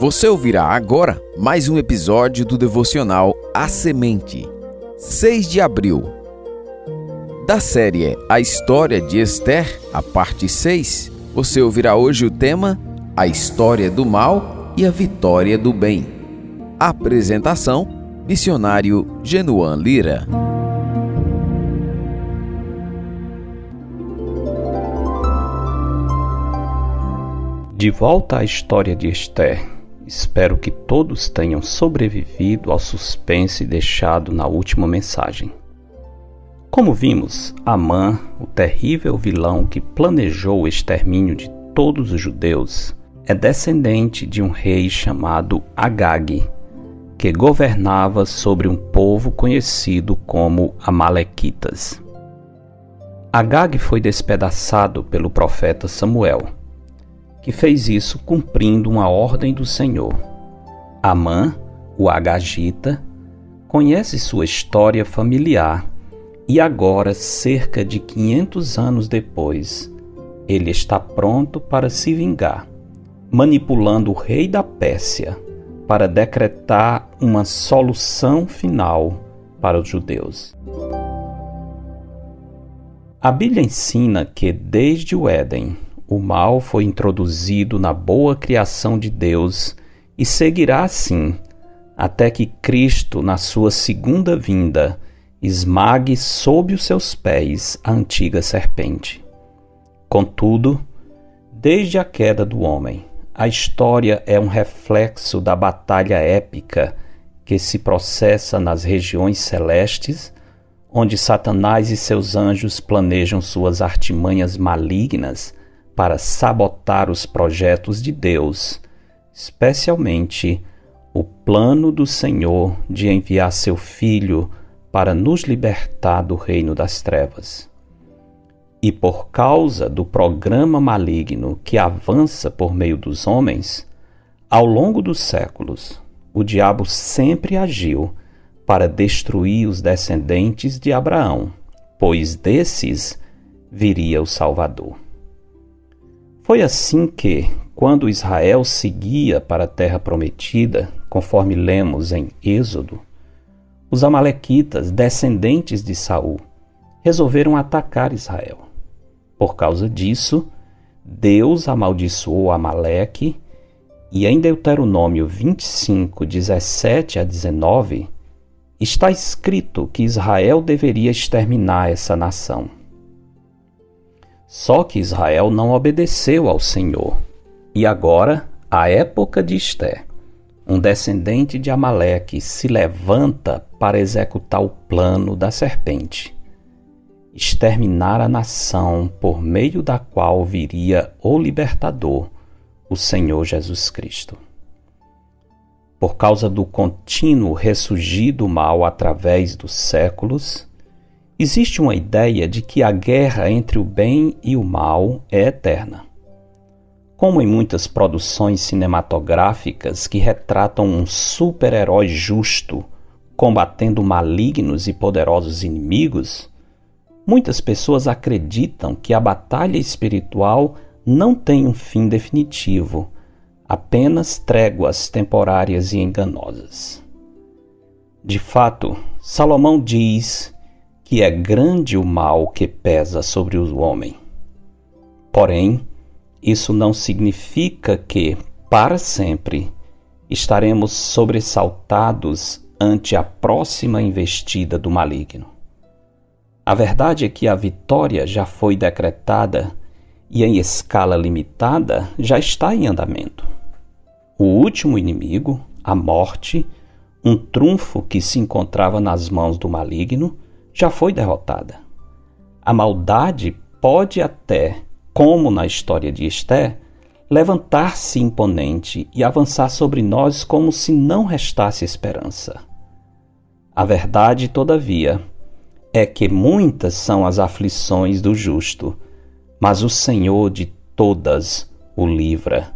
Você ouvirá agora mais um episódio do devocional A Semente, 6 de abril. Da série A História de Esther, a parte 6, você ouvirá hoje o tema A História do Mal e a Vitória do Bem. Apresentação: Missionário Genuan Lira. De volta à história de Esther. Espero que todos tenham sobrevivido ao suspense deixado na última mensagem. Como vimos, Amã, o terrível vilão que planejou o extermínio de todos os judeus, é descendente de um rei chamado Agag, que governava sobre um povo conhecido como Amalequitas. Agag foi despedaçado pelo profeta Samuel que fez isso cumprindo uma ordem do Senhor. Amã, o Agagita, conhece sua história familiar e agora, cerca de 500 anos depois, ele está pronto para se vingar, manipulando o rei da Pérsia para decretar uma solução final para os judeus. A Bíblia ensina que desde o Éden o mal foi introduzido na boa criação de Deus e seguirá assim, até que Cristo, na sua segunda vinda, esmague sob os seus pés a antiga serpente. Contudo, desde a queda do homem, a história é um reflexo da batalha épica que se processa nas regiões celestes, onde Satanás e seus anjos planejam suas artimanhas malignas para sabotar os projetos de Deus, especialmente o plano do Senhor de enviar seu Filho para nos libertar do reino das trevas. E por causa do programa maligno que avança por meio dos homens, ao longo dos séculos, o diabo sempre agiu para destruir os descendentes de Abraão, pois desses viria o Salvador. Foi assim que, quando Israel seguia para a terra prometida, conforme lemos em Êxodo, os amalequitas, descendentes de Saul, resolveram atacar Israel. Por causa disso, Deus amaldiçoou Amaleque e em Deuteronômio 25, 17 a 19, está escrito que Israel deveria exterminar essa nação. Só que Israel não obedeceu ao Senhor. E agora, a época de Esté, um descendente de Amaleque se levanta para executar o plano da serpente, exterminar a nação por meio da qual viria o libertador, o Senhor Jesus Cristo. Por causa do contínuo ressurgir do mal através dos séculos, Existe uma ideia de que a guerra entre o bem e o mal é eterna. Como em muitas produções cinematográficas que retratam um super-herói justo combatendo malignos e poderosos inimigos, muitas pessoas acreditam que a batalha espiritual não tem um fim definitivo, apenas tréguas temporárias e enganosas. De fato, Salomão diz que é grande o mal que pesa sobre o homem. Porém, isso não significa que, para sempre, estaremos sobressaltados ante a próxima investida do maligno. A verdade é que a vitória já foi decretada e, em escala limitada, já está em andamento. O último inimigo, a morte, um trunfo que se encontrava nas mãos do maligno, já foi derrotada. A maldade pode até, como na história de Esté, levantar-se imponente e avançar sobre nós como se não restasse esperança. A verdade, todavia, é que muitas são as aflições do justo, mas o Senhor de todas o livra.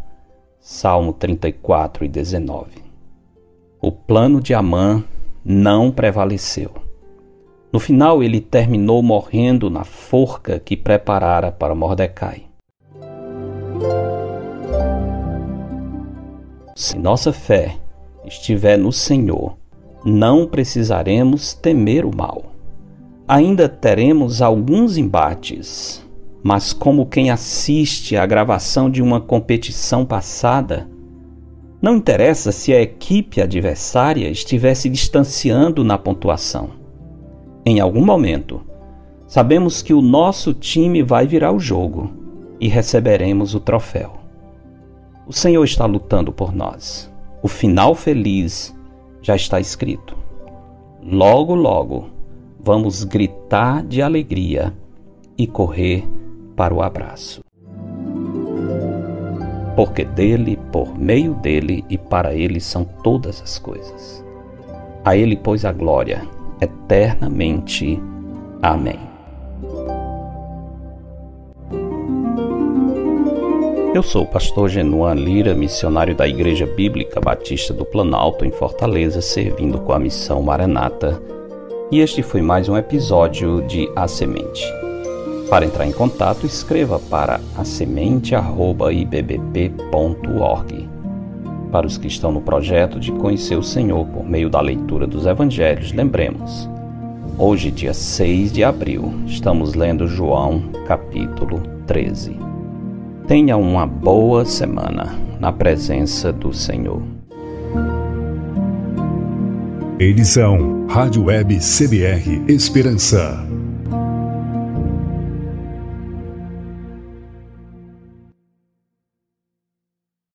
Salmo 34 e 19. O plano de Amã não prevaleceu. No final, ele terminou morrendo na forca que preparara para Mordecai. Se nossa fé estiver no Senhor, não precisaremos temer o mal. Ainda teremos alguns embates, mas, como quem assiste à gravação de uma competição passada, não interessa se a equipe adversária estiver se distanciando na pontuação. Em algum momento, sabemos que o nosso time vai virar o jogo e receberemos o troféu. O Senhor está lutando por nós. O final feliz já está escrito. Logo, logo, vamos gritar de alegria e correr para o abraço. Porque dele, por meio dele e para ele são todas as coisas. A ele, pois, a glória eternamente. Amém. Eu sou o pastor Genuan Lira, missionário da Igreja Bíblica Batista do Planalto, em Fortaleza, servindo com a missão Maranata. E este foi mais um episódio de A Semente. Para entrar em contato, escreva para asemente.ibbp.org. Para os que estão no projeto de conhecer o Senhor por meio da leitura dos Evangelhos, lembremos. Hoje, dia 6 de abril, estamos lendo João, capítulo 13. Tenha uma boa semana na presença do Senhor. Edição Rádio Web CBR Esperança.